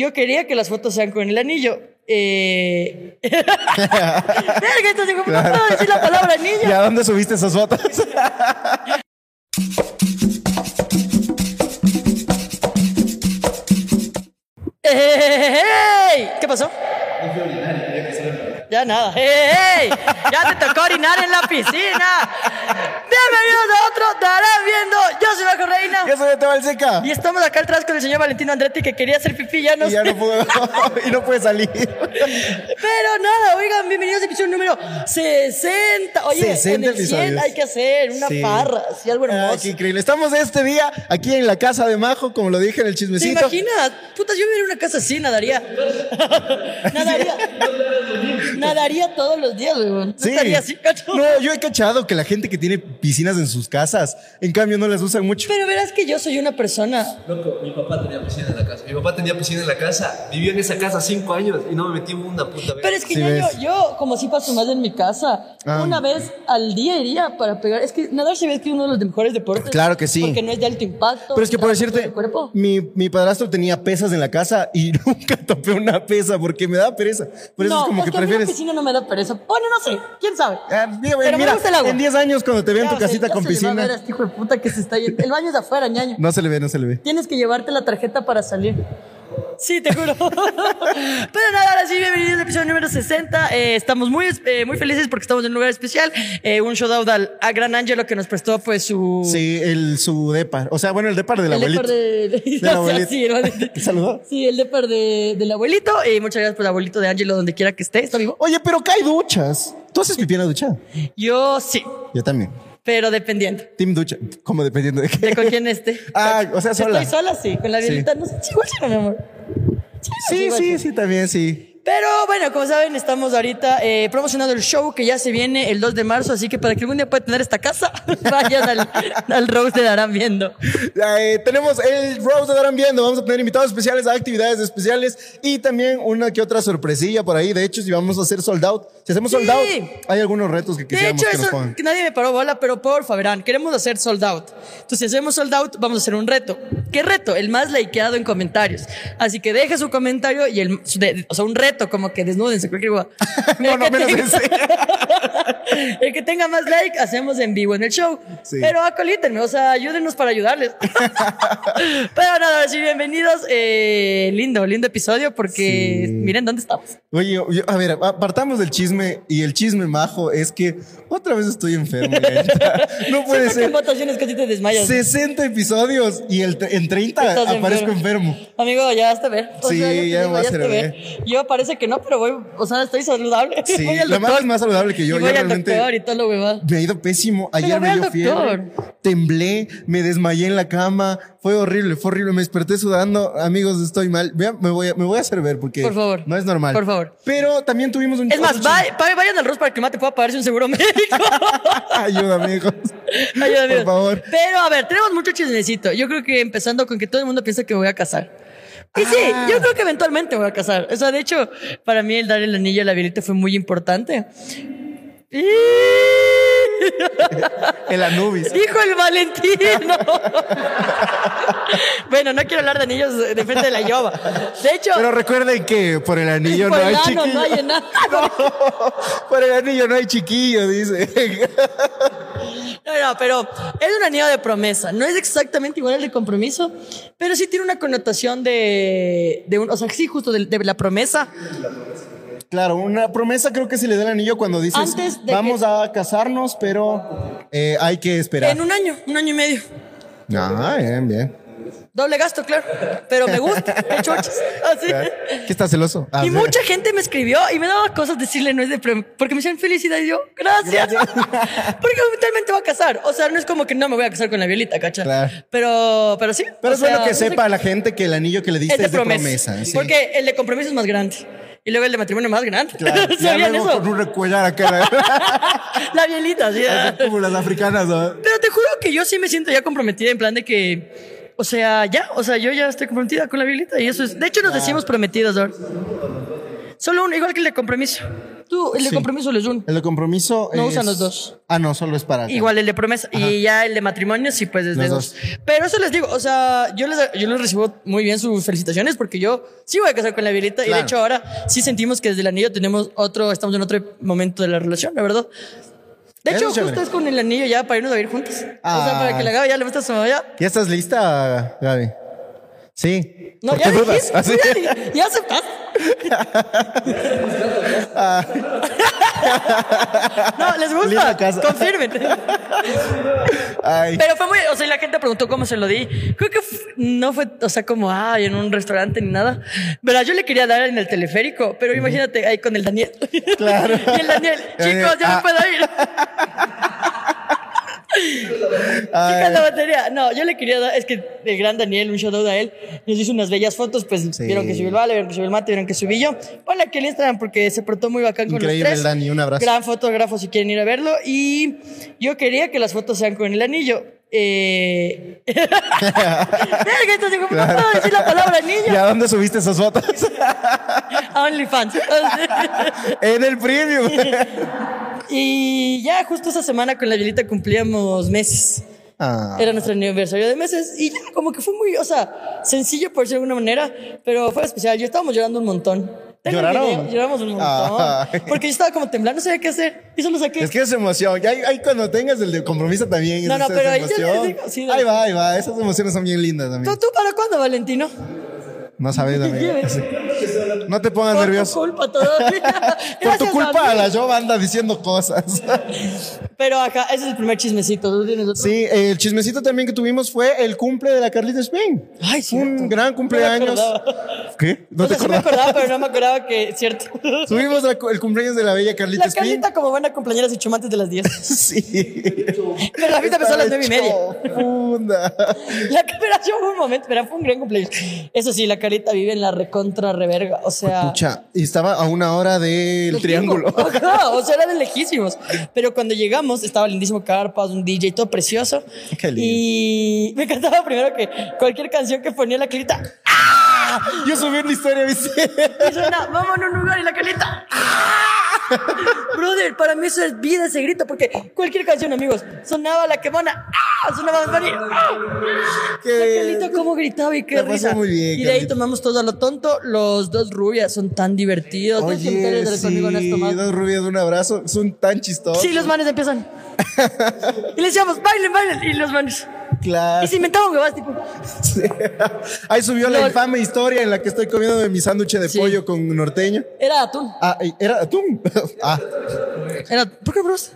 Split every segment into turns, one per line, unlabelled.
yo quería que las fotos sean con el anillo. Eh... Verga, entonces digo, no puedo decir la palabra anillo.
¿Y a dónde subiste esas fotos?
¡Ey! ¿Qué pasó? Ya nada. ¡Ey! Ya te tocó orinar en la piscina. Bienvenidos a otro Darán Viendo. Yo soy Bajo Reina.
¿Qué soy el seca?
Y estamos acá atrás con el señor Valentino Andretti que quería hacer pipí, ya no
Y ya no puedo. y no puede salir.
Pero nada, oigan, bienvenidos a episodio número 60. Oye,
60
en el 100
episodios.
hay que hacer una
Sí.
farra, así algo
Ah,
hermoso.
qué increíble. Estamos este día aquí en la casa de Majo, como lo dije en el
¿Te
chismecito.
imaginas? Putas, yo viviría en una casa así, nadaría. nadaría. Nadaría todos los días, weón. No
Sí.
estaría así, cacho.
No, yo he cachado que la gente que tiene piscinas en sus casas, en cambio no las usan mucho.
Pero verás que yo soy una persona.
Loco, mi papá tenía piscina en la casa. Mi papá tenía piscina en la casa. Vivió en esa casa cinco años y no me metí en una puta vez.
Pero es que
Sí
ya
ves.
yo, yo, como si paso más en mi casa,
Ah.
una vez al día iría para pegar. Es que nadar se ve que es uno de los mejores deportes.
Claro que sí.
Porque no es de alto impacto.
Pero es que por decirte, mi, mi padrastro tenía pesas en la casa y nunca topé una pesa porque me da pereza. Por eso
no,
es como que
mí
prefieres.
piscina no me da pereza. Bueno, no sé, quién sabe.
Ah, mira,
Pero me
mira,
gusta el agua.
en 10 años cuando te vean tu casita con
le va a ver a
piscina.
este hijo de puta que se está yendo. El baño es afuera, ñaño.
No se le ve, no se le ve.
Tienes que llevarte la tarjeta para salir. Sí, te juro. Pero nada, ahora sí, bienvenidos al episodio número 60. Eh, estamos muy, eh, muy felices porque estamos en un lugar especial. Eh, un shout out al, a Gran Angelo que nos prestó pues su...
Sí, el, su depar. O sea, bueno, el depar del
el
abuelito.
depar de, de-
Del abuelito.
sí, el abuelito.
¿Te saludó?
Sí, el depar de, del abuelito. Y muchas gracias por el abuelito de Angelo, donde quiera que esté. ¿Está vivo?
Oye, pero que hay duchas. ¿Tú haces pipí en la ducha?
Yo sí,
Yo también.
Pero dependiendo
Team ducha. Como dependiendo de qué.
de con quién esté.
Ah, o sea, sola.
Estoy sola, sí. Con la
Sí.
violita, no sé. Sí, igual sí, mi amor.
Sí, sí, sí, también sí.
Pero bueno, como saben, estamos ahorita eh, promocionando el show que ya se viene el 2 de marzo, así que para que algún día pueda tener esta casa, vayan al, al Rose de Darán viendo.
Eh, tenemos el Rose de Darán Viendo. Vamos a tener invitados especiales a actividades especiales y también una que otra sorpresilla por ahí. De hecho, si vamos a hacer sold out, si hacemos sold
Sí.
out, hay algunos retos que
De
quisiéramos
hecho,
que nos
eso
pongan.
que nadie me paró bola, pero porfa, verán, queremos hacer sold out. Entonces, si hacemos sold out, vamos a hacer un reto. ¿Qué reto? El más likeado en comentarios. Así que deje su comentario y el, de- o sea, un reto como que desnúdense, cualquier cosa.
No, no, menos ese.
El que tenga más like, hacemos en vivo en el show.
Sí.
Pero acolítenme, o sea, ayúdenos para ayudarles. Pero nada, sí, bienvenidos. Eh, lindo, lindo episodio porque
Sí.
miren dónde estamos.
Oye, yo- a ver, apartamos del chisme y el chisme majo es que otra vez estoy enfermo. ya. No puede
que en
ser.
votaciones casi te desmayas.
60 episodios y el, en 30
Estás
aparezco enfermo.
Amigo, ya hasta ver. O
Sí,
sea,
ya
digo,
me voy a
ver. Yo parece que no, pero voy, o sea, estoy saludable.
Sí, la más es más saludable que yo. Yo
voy al
realmente
doctor y todo lo huevado.
me ha ido pésimo. Ayer me dio fiebre, temblé, me desmayé en la cama. Fue horrible, fue horrible. Me desperté sudando. Amigos, estoy mal. Vean, me voy a, me voy a hacer ver porque
Por favor.
no es normal.
Por favor.
Pero también tuvimos un
Es más, va- va- vayan al Rose para que Mate pueda pagarse un seguro médico.
Ayuda, amigos.
Ayúdame.
Por favor.
Pero a ver, tenemos mucho chismecito. Yo creo que empezando con que todo el mundo piensa que me voy a casar. Y sí,
Ah.
yo creo que eventualmente me voy a casar. O sea, de hecho, para mí el dar el anillo a la Violeta fue muy importante.
El Anubis.
Dijo el Valentino. bueno, no quiero hablar de anillos de frente de la Yoba. De hecho,
Pero recuerden que por el anillo
por
no hay chiquillo.
no hay enano.
por el anillo no hay chiquillo, dice.
No, no, pero es un anillo de promesa. No es exactamente igual al de compromiso, pero sí tiene una connotación de, de un, o sea, sí, justo de, de la promesa.
Claro, una promesa creo que se le da el anillo cuando dices
Antes de
vamos
que-
a casarnos, pero eh, hay que esperar.
En un año, un año y medio.
Ah, bien, bien.
Doble gasto, claro. Pero me gusta. Chochas. Así.
¿Qué estás celoso? Ah,
Y
sí.
mucha gente me escribió y me daba cosas decirle no es de porque me decían felicidad y yo, gracias. porque eventualmente voy a casar. O sea, no es como que no me voy a casar con la violita, ¿cacha?
Claro.
Pero, pero sí.
Pero es bueno
sea,
que
no sé-
sepa la gente que el anillo que le diste
es de promesa.
sí.
Porque el de compromiso es más grande. Y luego el de matrimonio más grande.
Claro, ya
¿Sabían
luego
eso?
con un recuellar acá,
La violita, sí.
así como las africanas, ¿no?
Pero te juro que yo sí me siento ya comprometida en plan de que. O sea, ya, o sea, yo ya estoy comprometida con la violita y eso es. De hecho, nos decimos prometidos, ahora. Solo uno, igual que el de compromiso. Tú, el de
Sí.
compromiso un.
El de compromiso.
No
es-
usan los dos.
Ah, no, solo es para. acá.
Igual el de promesa. Y ya el de matrimonio, sí, pues desde dos.
dos.
Pero eso les digo, o sea, yo les, yo les recibo muy bien sus felicitaciones porque yo sí voy a casar con la Violeta. Y de hecho ahora sí sentimos que desde el anillo tenemos otro, estamos en otro momento de la relación, la verdad. De hecho,
es
justo es con el anillo ya para irnos a vivir juntos. O sea,
Ah.
para que la Gaby ya le muestre a su mamá ya.
¿Ya estás lista, Gaby? Sí.
No,
¿Por
ya dijiste,
Así.
ya, ya aceptaste. no, les gusta. Confirmen.
Ay.
Pero fue muy, o sea, y la gente preguntó cómo se lo di. Creo que no fue, o sea, como, ay, en un restaurante ni nada. Verá, yo le quería dar en el teleférico, pero imagínate ahí con el Daniel.
Claro.
y el Daniel, chicos, ya
Ah.
me puedo ir. Chicas, la batería. No, yo le quería dar, es que el gran Daniel, un shout out a él, nos hizo unas bellas fotos, pues
Sí.
vieron que subió el Vale, vieron que subió el Mate, vieron que subí yo. Ponle aquí el Instagram porque se portó muy bacán con los tres.
el Dani, un abrazo.
Gran fotógrafo si quieren ir a verlo. Y yo quería que las fotos sean con el anillo. Eh... Verga, entonces, ¿cómo no puedo decir la palabra
¿Y
anillo?
a dónde subiste esas fotos?
A OnlyFans.
en el premium.
y ya justo esa semana con la Violita cumplíamos meses.
Ah.
Era nuestro aniversario de meses y ya como que fue muy, o sea, sencillo por decirlo de alguna manera, pero fue especial. Yo estábamos llorando un montón.
¿Lloraron?
video, lloramos un montón.
Ay.
Porque yo estaba como temblando, no sabía qué hacer. Y solo saqué.
Es que es emoción. Ya ahí, ahí cuando tengas el de compromiso también.
No,
es
no,
esa
pero ahí ya
emoción.
les digo, sí,
ahí va, ahí va. Esas emociones son bien lindas
¿Tú,
también.
¿Tú para cuándo, Valentino?
No sabes, amigo. No te pongas
Por
nervioso.
tu culpa todavía.
Por tu culpa, la yo anda diciendo cosas.
Pero acá, ese es el primer chismecito. ¿Tú tienes otro?
Sí, el chismecito también que tuvimos fue el cumple de la Carlita Spain.
Ay,
Fue Un gran cumpleaños.
No acordaba.
¿Qué? ¿No
o
te
sea, sí me acordaba, pero no me acordaba que, cierto.
Tuvimos la- el cumpleaños de la bella Carlita
La
Spain.
Carlita como buena compañera se echó antes de las 10.
Sí.
Pero la fiesta empezó a las nueve y media.
Funda.
La cooperación fue un momento, pero fue un gran cumpleaños. Eso sí, la Carlita vive en la recontra reverga. O sea.
Pucha, y estaba a una hora del triángulo.
Ajá, o sea, era de lejísimos. Pero cuando llegamos, estaba lindísimo carpas, un DJ todo precioso.
Qué lindo.
Y me encantaba primero que cualquier canción que ponía la
Yo subí una historia, ¿viste?
y suena, vámonos a un lugar y la Carlita. Brother, para mí eso es vida ese grito, porque cualquier canción, amigos, sonaba la quemona, ¡ah! sonaba Bad Bunny, ¡ah! Cómo gritaba y qué
La pasó
risa.
muy bien,
y de ahí tomamos todo a lo tonto. Los dos rubias son tan divertidos.
Oye, sí, dos rubias, un abrazo. Son tan chistosos.
Sí, los manes empiezan. y le decíamos, bailen, bailen. Y los manes.
Claro.
Y se inventaban huevadas, tipo.
Sí. Ahí subió la infame historia en la que estoy comiendo mi sándwich de
Sí.
pollo con norteño.
Era atún.
Ah, era atún. Ah,
Era, ¿Por qué, bros?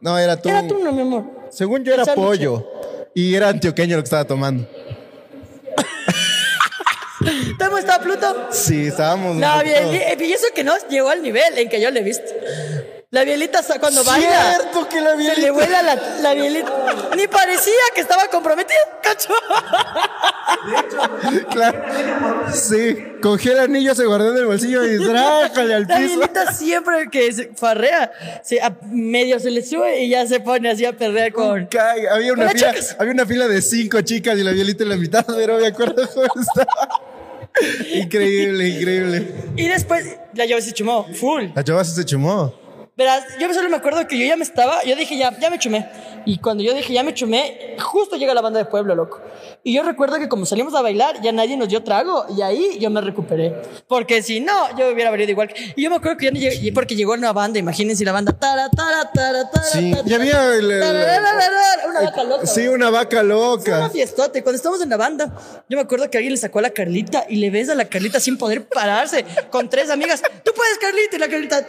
no, era atún.
Era atún, no, mi amor.
Según yo era
sándwich.
pollo. Y era antioqueño lo que estaba tomando.
¿Cómo está Pluto?
Sí, estábamos. poquito-
bielita, y eso que no llegó al nivel en que yo le he visto. La bielita cuando baila.
Cierto que la
Se le
bielita.
vuela la, la bielita. Ni parecía que estaba comprometida, cacho.
Claro. Sí, cogió el anillo, se guardó en el bolsillo y trájale al
La
piso.
bielita siempre que se farrea, se, a- medio se le sube y ya se pone así a perrear con.
Caga. Había una, fila, había una fila de cinco chicas y la violita en la mitad, pero me acuerdo cómo estaba. Increíble, increíble.
Y después la llave se chumó, full.
La chava se chumó.
Verás, yo solo me acuerdo que yo ya me estaba, yo dije ya, ya me chumé. Y cuando yo dije ya me chumé, justo llega la banda de pueblo, loco. Y yo recuerdo que como salimos a bailar, ya nadie nos dio trago. Y ahí yo me recuperé. Porque si no, yo hubiera valido igual. Y yo me acuerdo que ya no llegué, porque llegó una banda, imagínense la banda. Tara, tara, tara, tara,
Sí,
tara,
había el- el-
una vaca loca.
Sí, una vaca
Fue una
loca.
fiestote. Cuando estamos en la banda, yo me acuerdo que alguien le sacó a la Carlita y le ves a la Carlita sin poder pararse con tres amigas. Tú puedes, Carlita. Y la Carlita.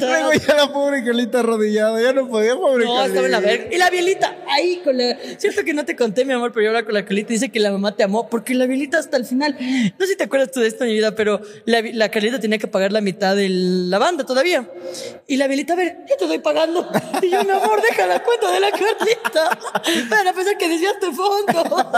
Luego ya la pobre Carlita arrodillada, ya no podía, pobre
No,
Carlita.
estaba en la verga. Y la Bielita, ahí con la. Cierto que no te conté, mi amor, pero yo hablaba con la Carlita y dice que la mamá te amó, porque la Bielita hasta el final. No sé si te acuerdas tú de esto, mi vida, pero la, la Carlita tenía que pagar la mitad de la banda todavía. Y la Bielita, a ver, yo te estoy pagando. Y yo, mi amor, deja la cuenta de la Carlita. Para pensar que desviaste fondo.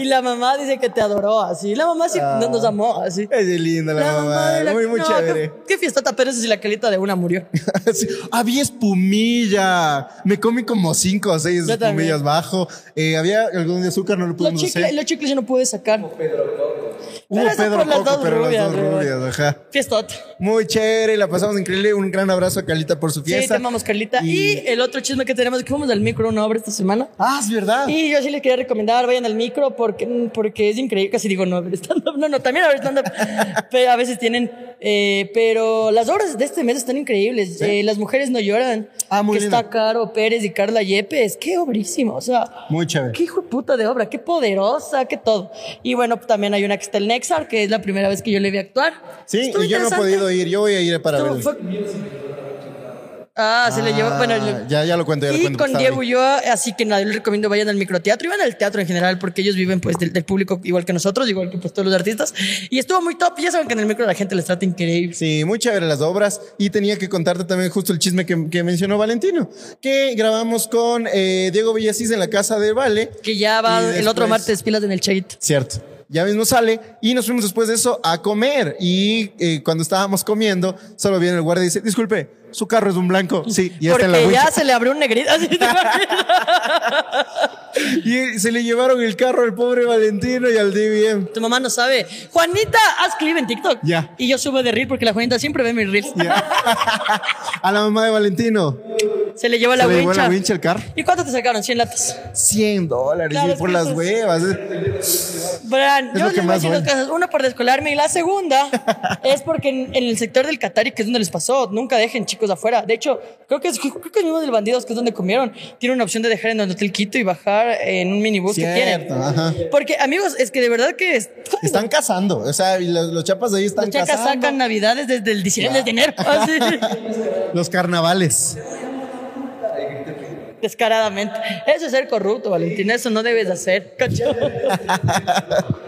y la mamá dice que te adoró así. La mamá sí no- nos amó así.
Es linda la, mamá,
de la-
muy, muy
no,
chévere.
Qué, fiestota, pero eso sí, la Carlita de una murió.
Sí, Había espumilla. Me comí como cinco o seis espumillas bajo. Eh, había algún de azúcar, no lo
Los
pudimos
chicles,
hacer.
los chicles yo no pude sacar.
Hubo
Pero eso
Pedro
por las
Coco,
dos
pero
rubias,
las dos
bro.
rubias, ajá.
Fiestota.
Muy chévere, la pasamos increíble. Un gran abrazo a Carlita por su
Sí,
fiesta.
te amamos, Carlita. Y...
Y-
el otro chisme que tenemos es que fuimos al micro a una obra esta semana.
Ah, es verdad.
Y yo sí les quería recomendar, vayan al micro porque, porque es increíble. Casi digo, no, a ver stand-up. No, no, también a ver stand-up. pero a veces tienen. eh, pero las obras de este mes están increíbles. Eh, las mujeres no lloran.
Ah, muy
Que
lindo.
está Caro Pérez y Carla Yepes. Qué obrísimo. O sea,
Muy chévere.
qué hijo de puta de obra. Qué poderosa, qué todo. Y bueno, también hay una que está el Nexar, que es la primera vez que yo le vi actuar.
Sí,
Estuvo
y yo no he podido ir. Yo voy a ir para
Estuvo-
verlo.
fue- Ah, se le llevó. Bueno, le-
ya, ya lo cuento, ya lo
y
cuento.
con Diego. Ulloa, así que nada, yo les recomiendo vayan al microteatro y van al teatro en general porque ellos viven pues del, del público igual que nosotros, igual que pues todos los artistas. Y estuvo muy top. Ya saben que en el micro la gente les trata increíble.
Sí, muy chévere las obras. Y tenía que contarte también justo el chisme que, que mencionó Valentino, que grabamos con eh, Diego Villasís en la casa de Vale.
Que ya va
Y
el otro
después-
martes pilas en el Chaito.
Cierto. Ya mismo sale y nos fuimos después de eso a comer. Y eh, cuando estábamos comiendo, solo viene el guardia y dice, disculpe, su carro es un blanco. Sí, y está en la
Porque ya
wincha.
se le abrió un negrito. Así.
Y se le llevaron el carro al pobre Valentino y al DBM.
tu mamá no sabe. Juanita, haz clip en TikTok.
Ya.
Y yo subo de reel porque la Juanita siempre ve mis reels.
A la mamá de Valentino.
Se le llevó la
se le llevó
wincha.
la wincha el carro.
¿Y cuánto te sacaron? 100 latas.
100 dólares
Claro,
y por las huevas. eh.
Bran,
Es
yo les
que
voy a
más
decir dos cosas. Una por descolarme y la segunda es porque en, en el sector del Qatari, que es donde les pasó, nunca dejen chicos afuera. De hecho, creo que es, creo que es mismo del Bandidos, que es donde comieron. Tiene una opción de dejar en el Hotel Quito y bajar en un minibús que tienen.
Cierto, ajá.
Porque, amigos, es que de verdad que es-
Están cazando. O sea, los, los chapas de ahí están
los chacas
cazando.
sacan navidades desde el 19 de enero.
Los carnavales.
descaradamente. Eso es ser corrupto, Valentín. Eso no debes hacer. ¿cachai?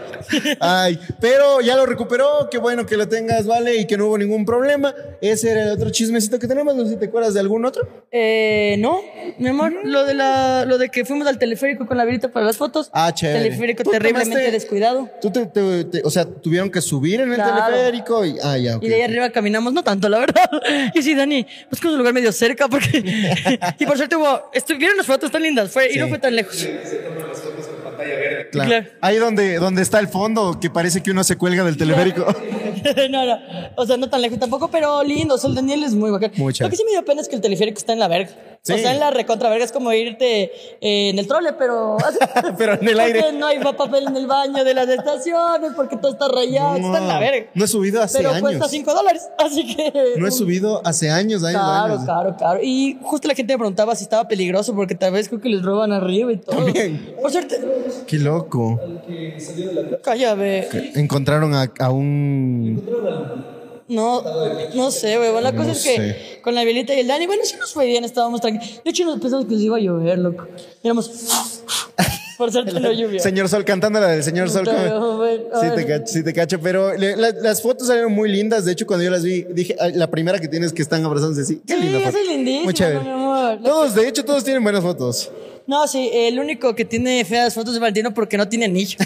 Ay, pero ya lo recuperó. Qué bueno que lo tengas, vale, y que no hubo ningún problema. Ese era el otro chismecito que tenemos. No sé si te acuerdas de algún otro.
Eh, no, mi amor, lo de la, lo de que fuimos al teleférico con la virita para las fotos.
Ah, chévere.
Teleférico
¿Tú
terriblemente
tomaste-
descuidado.
Tú te, te- te- o sea, tuvieron que subir en el
Claro.
teleférico y. Ah, ya.
Y de ahí arriba caminamos, no tanto, la verdad. Y sí, Dani, buscamos un lugar medio cerca porque. y por suerte hubo. Estuvieron las fotos tan lindas, fue, y no fue tan lejos.
Claro.
Claro.
Ahí donde, donde está el fondo, que parece que uno se cuelga del teleférico.
no, no. O sea, no tan lejos tampoco, pero lindo. O sea, el Daniel es muy bacán.
Chévere.
Lo que sí me dio pena es que el teleférico está en la verga.
Sí.
O sea, en la recontra verga es como irte eh, en el trole, pero.
Pero en el aire.
No hay papel en el baño de las estaciones, porque todo está rayado, está en la verga.
No he subido hace
pero
años.
cuesta 5 dólares, así que.
No he subido hace años, años,
Claro,
años.
claro, claro. Y justo la gente me preguntaba si estaba peligroso porque tal vez creo que les roban arriba y todo.
También.
Por suerte,
Qué loco.
cállate.
Encontraron a, a un.
No, no sé, huevón. La cosa
No
es que
sé.
con la Violeta y el Dani, bueno, sí nos fue bien, estábamos tranquilos. De hecho, nos pensamos que nos iba a llover, loco. Éramos. Por suerte no llovió.
Señor Sol cantando la del Señor Sol.
Güey,
Sí te cacho, sí te cacho, pero le- la- las fotos salieron muy lindas. De hecho, cuando yo las vi, dije, "Ay, la primera que tienes que están abrazándose así. Qué
Sí,
linda foto.
es lindísima,
Muy chévere.
mi amor.
Todos, de hecho, todos tienen buenas fotos.
No, sí, el único que tiene feas fotos de Valentino porque no tiene anillo.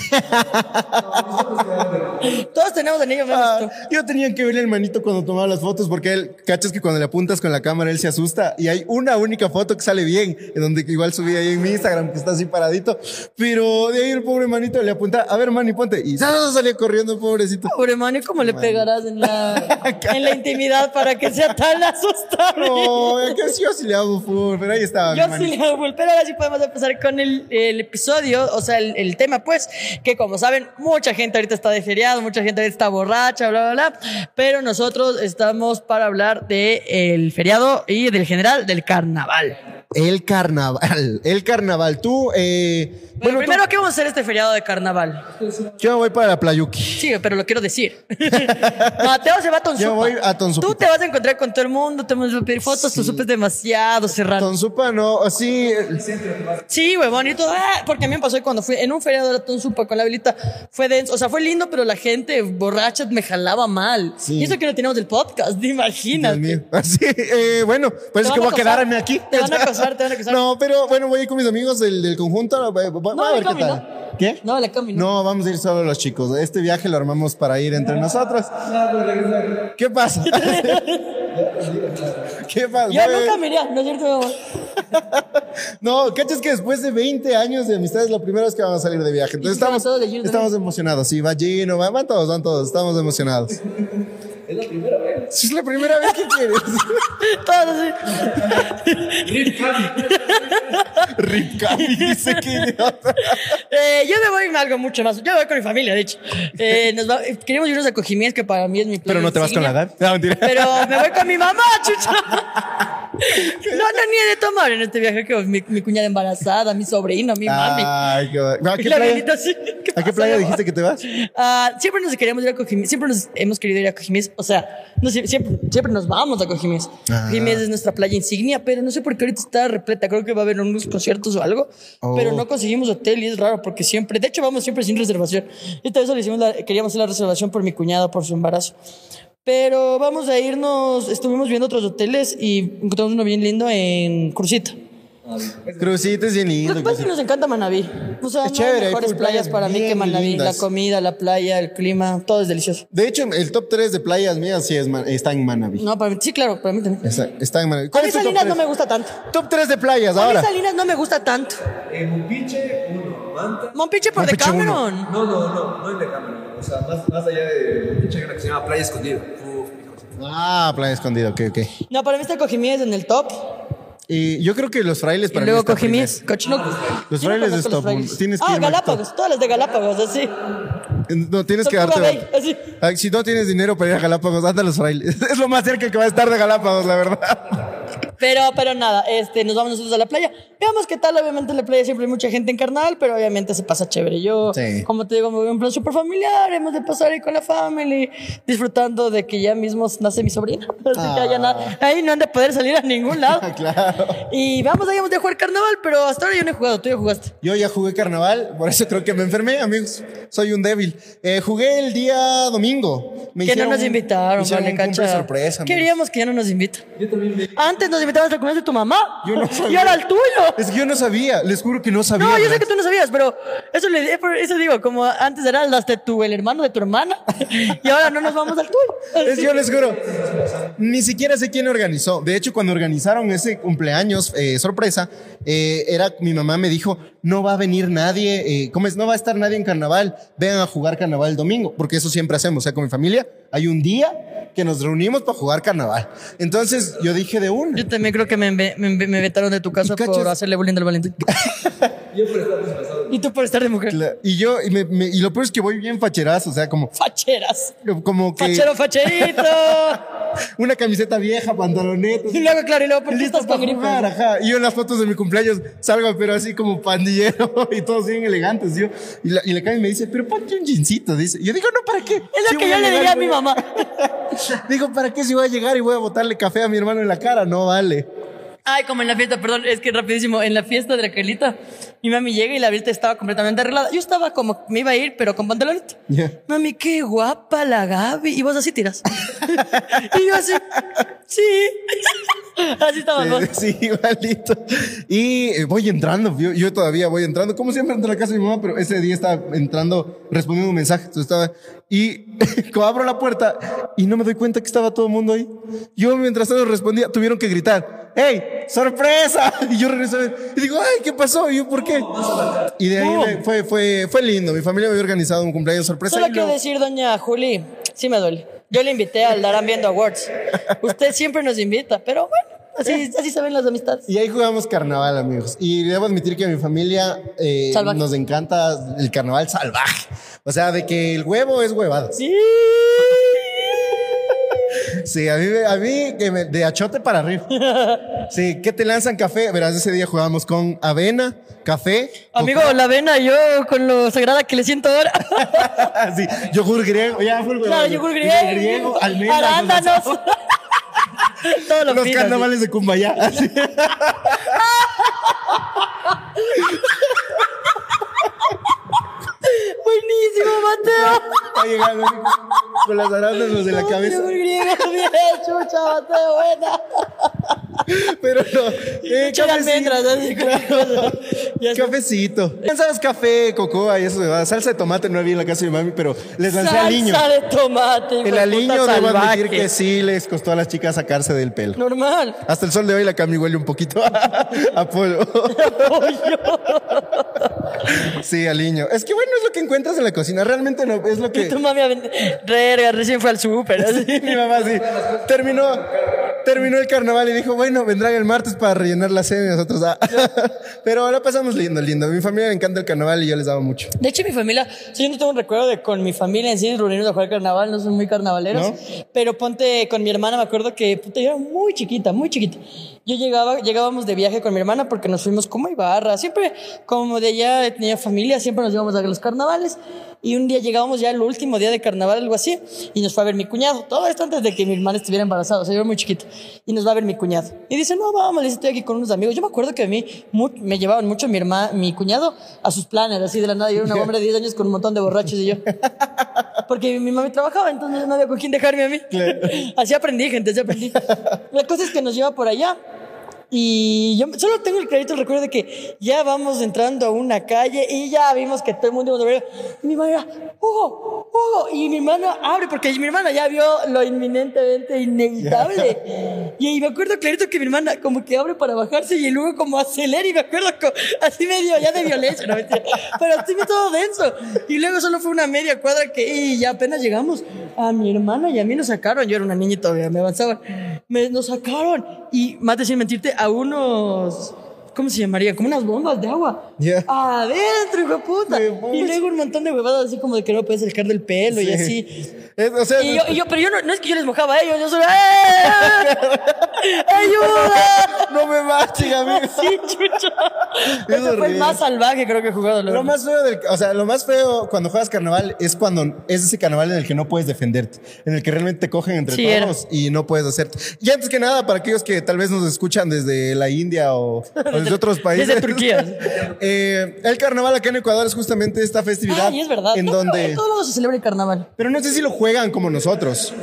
Todos tenemos anillo, menos
Ah,
tú.
yo tenía que verle el manito cuando tomaba las fotos porque él, cachas que cuando le apuntas con la cámara él se asusta y hay una única foto que sale bien, en donde igual subí ahí en mi Instagram que está así paradito, pero de ahí el pobre manito le apunta, a ver mani, ponte, y salía corriendo pobrecito.
Pobre mano, ¿y cómo le pegarás en la, en la intimidad para que sea tan asustable?
No, que yo sí le hago fútbol, pero ahí estaba
Yo sí le hago full, pero ahora sí podemos empezar con el, el episodio, o sea, el, el tema, pues, que como saben, mucha gente ahorita está de feriado, mucha gente ahorita está borracha, bla, bla, bla, pero nosotros estamos para hablar del el feriado y del general del carnaval.
El carnaval, el carnaval. Tú, eh,
Bueno,
bueno,
primero,
tú-
¿qué vamos a hacer este feriado de carnaval?
yo voy para la Playuki.
Sí, pero lo quiero decir. Mateo se va a Tonsupa.
Yo voy a Tonsupa.
Tú te vas a encontrar con todo el mundo, te vamos a pedir fotos, Tonsupa es demasiado cerrado.
Tonsupa no, así,
Sí, huevón, y todo. ah, porque a mí me pasó cuando fui en un feriado de Tonsupa con la velita. Fue denso. O sea, fue lindo, pero la gente borracha me jalaba mal.
Sí.
Y eso que no teníamos el podcast, imagínate.
Dios mío. Así, eh, bueno, pues es que voy a quedarme aquí.
Te van a acosar, te van a acosar.
No, pero bueno, voy a ir con mis amigos del, del conjunto.
No,
a ver qué tal. ¿Qué?
No, la Cami, no.
No, vamos a ir solo los chicos. Este viaje lo armamos para ir entre nosotros. ¿Qué pasa? ¿Qué pasa?
Yo nunca me iría, ¿no es cierto?
No, cachas que después de 20 años de amistad es la primera vez que vamos a salir de viaje. Entonces estamos,
todos de Gino
estamos emocionados. Sí, va Gino, van, van todos, van todos. Estamos emocionados.
Es la primera vez.
Si es la primera vez que quieres.
Todos así.
Rip Cami.
Rip Cami dice que idiota.
Eh, yo me voy a algo mucho más. Yo me voy con mi familia, de hecho. Eh, nos va- queremos irnos a Cojimíes, que para mí es mi playa
Pero no te vas con la. GAR. No, mentira.
Pero me voy con mi mamá, chucha. No, no, ni de tomar en este viaje que mi, mi cuñada embarazada, mi sobrino, mi mami.
Ay, qué, ¿A qué
la
playa,
abuelita así, ¿qué
¿A qué playa dijiste que te vas?
Ah, siempre nos queríamos ir a Cojimies, siempre nos hemos querido ir a Cojimies, o sea, no siempre, siempre nos vamos a Cojimies.
Ah.
Cojimies es nuestra playa insignia, pero no sé por qué ahorita está repleta, creo que va a haber unos conciertos o algo,
Oh.
pero no conseguimos hotel y es raro porque siempre, de hecho vamos siempre sin reservación. Esta vez solo hicimos la- queríamos hacer la reservación por mi cuñada, por su embarazo. Pero vamos a irnos, estuvimos viendo otros hoteles y encontramos uno bien lindo en Crucita.
Crucita es bien
Lo
lindo.
que pasa es que nos encanta Manaví. O sea,
Es
no
chévere,
hay mejores playas
playas
para mí que Manaví. La comida, la playa, el clima, todo es delicioso.
De hecho, el top 3 de playas mías sí es, está en Manaví.
No, para mí, sí, claro, para mí también.
Está, está en Manaví.
A
¿Cuál
mí
es tu top
Salinas no
3?
me gusta tanto.
Top 3 de playas
A mí
ahora.
Salinas no me gusta tanto.
En Mompiche, uno. Manta.
Mompiche por
Mompiche
Decameron.
No, no, no. No en Decameron. O sea, más, más allá de que se llama Playa Escondida. Uf.
Ah, playa escondida, ok, ok.
No, para mí está Cojimies en el top.
Y yo creo que los frailes
Y
para
luego
mí
Cojimies. Cochino.
Los frailes
conozco
es
los
top
frailes.
uno. Tienes que
Ah. Galápagos, todas las de Galápagos, así.
No, tienes que darte.
Bay, así.
Ay, Si no tienes dinero para ir a Galápagos, anda a los frailes. Es lo más cerca que va a estar de Galápagos, la verdad.
Pero, pero nada, este, nos vamos nosotros a la playa. Veamos qué tal. Obviamente en la playa siempre hay mucha gente en carnaval, pero obviamente se pasa chévere. Yo,
Sí.
como te digo, me voy a un plan súper familiar. Hemos de pasar ahí con la family, disfrutando de que ya mismo nace mi sobrina. Así que allá na- ahí no han de poder salir a ningún lado.
claro.
Y vamos, ahí hemos de jugar carnaval, pero hasta ahora yo no he jugado. Tú ya jugaste.
Yo ya jugué carnaval, por eso creo que me enfermé, amigos. Soy un débil. Eh, jugué el día domingo. Me
que no nos invitaron,
me hicieron
vale,
un cumple
cacha.
sorpresa.
Queríamos que ya no nos invitan.
Yo también me.
Antes nos invitaban al cumpleaños de tu mamá.
Yo no
Y
sabía.
ahora el tuyo.
Es que yo no sabía, les juro que no sabía.
No, yo sé que tú no sabías, pero eso le por eso digo, como antes era las de tu el hermano de tu hermana y ahora no nos vamos al tuyo.
Es, yo les juro, ni siquiera sé quién organizó. De hecho, cuando organizaron ese cumpleaños eh, sorpresa, eh, era mi mamá me dijo, no va a venir nadie, eh, ¿cómo es? No va a estar nadie en carnaval, vengan a jugar carnaval el domingo, porque eso siempre hacemos, o sea, con mi familia, hay un día que nos reunimos para jugar carnaval. Entonces yo dije de una.
Yo también creo que me, me, me- me vetaron de tu casa por hacerle bullying al Valentín.
Yo por estar desplazado.
y tú por estar de mujer.
Y yo, y, me- me- y lo peor es que voy bien facherazo, o sea, como,
Facheras.
como que
Fachero, facherito.
una camiseta vieja, pantalonetas.
y luego, claro, y luego, ¿por qué estás con
para
gripe?
jugar, ajá. Y yo en las fotos de mi cumpleaños salgo, pero así como pandillero y todos bien elegantes, yo. Y la, y la Cami me dice, pero ponte un jeansito, dice. Y yo digo, no, ¿para qué?
Es
Si
lo que yo le diría a mi mamá.
Digo, ¿para qué si voy a llegar y voy a botarle café a mi hermano en la cara? No vale.
Ay, como en la fiesta, perdón, es que rapidísimo, en la fiesta de la Carlita, mi mami llega y la Virta estaba completamente arreglada. Yo estaba como, me iba a ir, pero con pantalonito.
Ya.
Mami, qué guapa la Gaby. Y vos así tiras. y yo así, sí. así estábamos.
Eh, Sí, igualito. Y eh, voy entrando, yo, yo todavía voy entrando, como siempre entro a la casa de mi mamá, pero ese día estaba entrando, respondiendo un mensaje, entonces estaba, y como abro la puerta y no me doy cuenta que estaba todo el mundo ahí. Yo mientras tanto respondía, tuvieron que gritar, ¡Hey, sorpresa! Y yo regreso y digo, ¡ay, qué pasó! Y yo, ¿por qué? Y de ahí
No.
fue, fue, fue lindo, mi familia me había organizado un cumpleaños sorpresa.
Solo quiero
luego-
decir, doña Juli, sí me duele. Yo le invité al Darán Viendo Awards. Usted siempre nos invita, pero bueno, así, así se ven las amistades.
Y ahí jugamos carnaval, amigos. Y debo admitir que a mi familia eh, nos encanta el carnaval salvaje. O sea, de que el huevo es huevado.
Sí.
Sí, a mí, a mí que me- de achote para arriba. Sí, ¿qué te lanzan café? Verás, ese día jugábamos con avena, café.
Amigo, la avena, yo con lo sagrada que le siento ahora.
sí, yogur griego, ya fue
yogur griego,
almendras.
arándanos. Todo lo
Los
fino,
carnavales de Cumbayá.
Buenísimo, Mateo.
Va llegando con las arándanos de la cabeza.
Yogur griego, bien, chucha, Mateo, buena.
Pero no. Eh, cafecito.
almendras, así. Ya está.
Cafecito. ¿Sabes café, cocoa y eso? Salsa de tomate no había en la casa de mi mami, pero les lancé al niño.
Salsa de tomate.
El aliño debo admitir que sí les costó a las chicas sacarse del pelo.
Normal.
Hasta el sol de hoy la cami huele un poquito a polvo. Sí, aliño. Es que bueno, es lo que encuentras en la cocina. Realmente no, es lo
Y
que...
tu mami Verga, recién fue al súper. así.
Mi mamá sí. Terminó, terminó el carnaval y dijo, bueno, vendrán el martes para rellenar la y nosotros, ah. Pero la pasamos lindo, lindo. A mi familia le encanta el carnaval y yo les daba mucho.
De hecho, mi familia, sí, yo no tengo un recuerdo de con mi familia en sí reunirnos a jugar carnaval, no son muy carnavaleros.
¿No?
Pero ponte con mi hermana, me acuerdo que puta, yo era muy chiquita, muy chiquita. Yo llegaba, llegábamos de viaje con mi hermana porque nos fuimos como Ibarra. Siempre, como de allá tenía familia, siempre nos íbamos a los carnavales. Y un día llegábamos ya el último día de carnaval, algo así, y nos fue a ver mi cuñado. Todo esto antes de que mi hermana estuviera embarazada, o sea, yo era muy chiquita. Y nos va a ver mi cuñado. Y dice, no, vamos, le estoy aquí con unos amigos. Yo me acuerdo que a mí me llevaban mucho mi hermana, mi cuñado a sus planes, así de la nada. Yo era una hombre de 10 años con un montón de borrachos y yo. Porque mi mami trabajaba, entonces no había con quién dejarme a mí. Así aprendí, gente, así aprendí. La cosa es que nos lleva por allá. Y yo solo tengo el crédito, el recuerdo de que ya vamos entrando a una calle y ya vimos que todo el mundo iba a ver. Y mi mamá era, Hugo, Hugo. Y mi hermana abre, porque mi hermana ya vio lo inminentemente inevitable. Y me acuerdo clarito que mi hermana como que abre para bajarse y luego como acelera y me acuerdo así medio ya de violencia, no mentira. Pero así me todo denso. Y luego solo fue una media cuadra que y ya apenas llegamos a mi hermana y a mí nos sacaron. Yo era una niña y todavía me avanzaban. Me, nos sacaron. Y más de sin mentirte a unos ¿Cómo se llamaría? Como unas bombas de agua. Adentro, hijo de puta. Y luego un montón de huevadas así como de que no puedes sacar del pelo y
Sí.
así.
Es- o sea,
Y yo, y yo, pero yo no, no es que yo les mojaba a ellos, yo solo, ¡eh! ¡Ayuda!
no me maten, amigo.
Sí, chucho.
Es
Ese fue el más salvaje creo que he jugado.
Lo más feo del, o sea, lo más feo cuando juegas carnaval es cuando es ese carnaval en el que no puedes defenderte, en el que realmente te cogen entre
Sí, era.
todos y no puedes hacerte. Y antes que nada, para aquellos que tal vez nos escuchan desde la India o, o desde otros países.
Desde Turquía.
eh, el carnaval acá en Ecuador es justamente esta festividad
es verdad.
en
No,
donde
En todos lados se celebra el carnaval.
pero no sé si lo juegan como nosotros.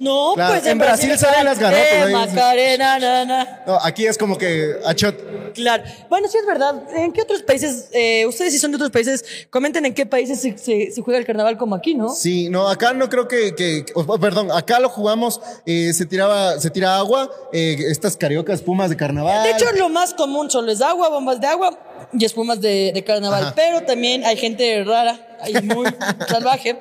No,
Claro,
pues
en Brasil salen las garotas,
Eh. Macarena, na, na.
No, aquí es como que a shot.
Claro. Bueno, sí es verdad. ¿En qué otros países, eh, ustedes si son de otros países, comenten en qué países se, se- se juega el carnaval como aquí, ¿no?
Sí, no, acá no creo que, perdón, acá lo jugamos, eh, se tiraba, se tira agua, eh, estas cariocas, pumas de carnaval.
De hecho, lo más común solo es agua, bombas de agua y espumas de, de carnaval.
Ajá.
Pero también hay gente rara y muy salvaje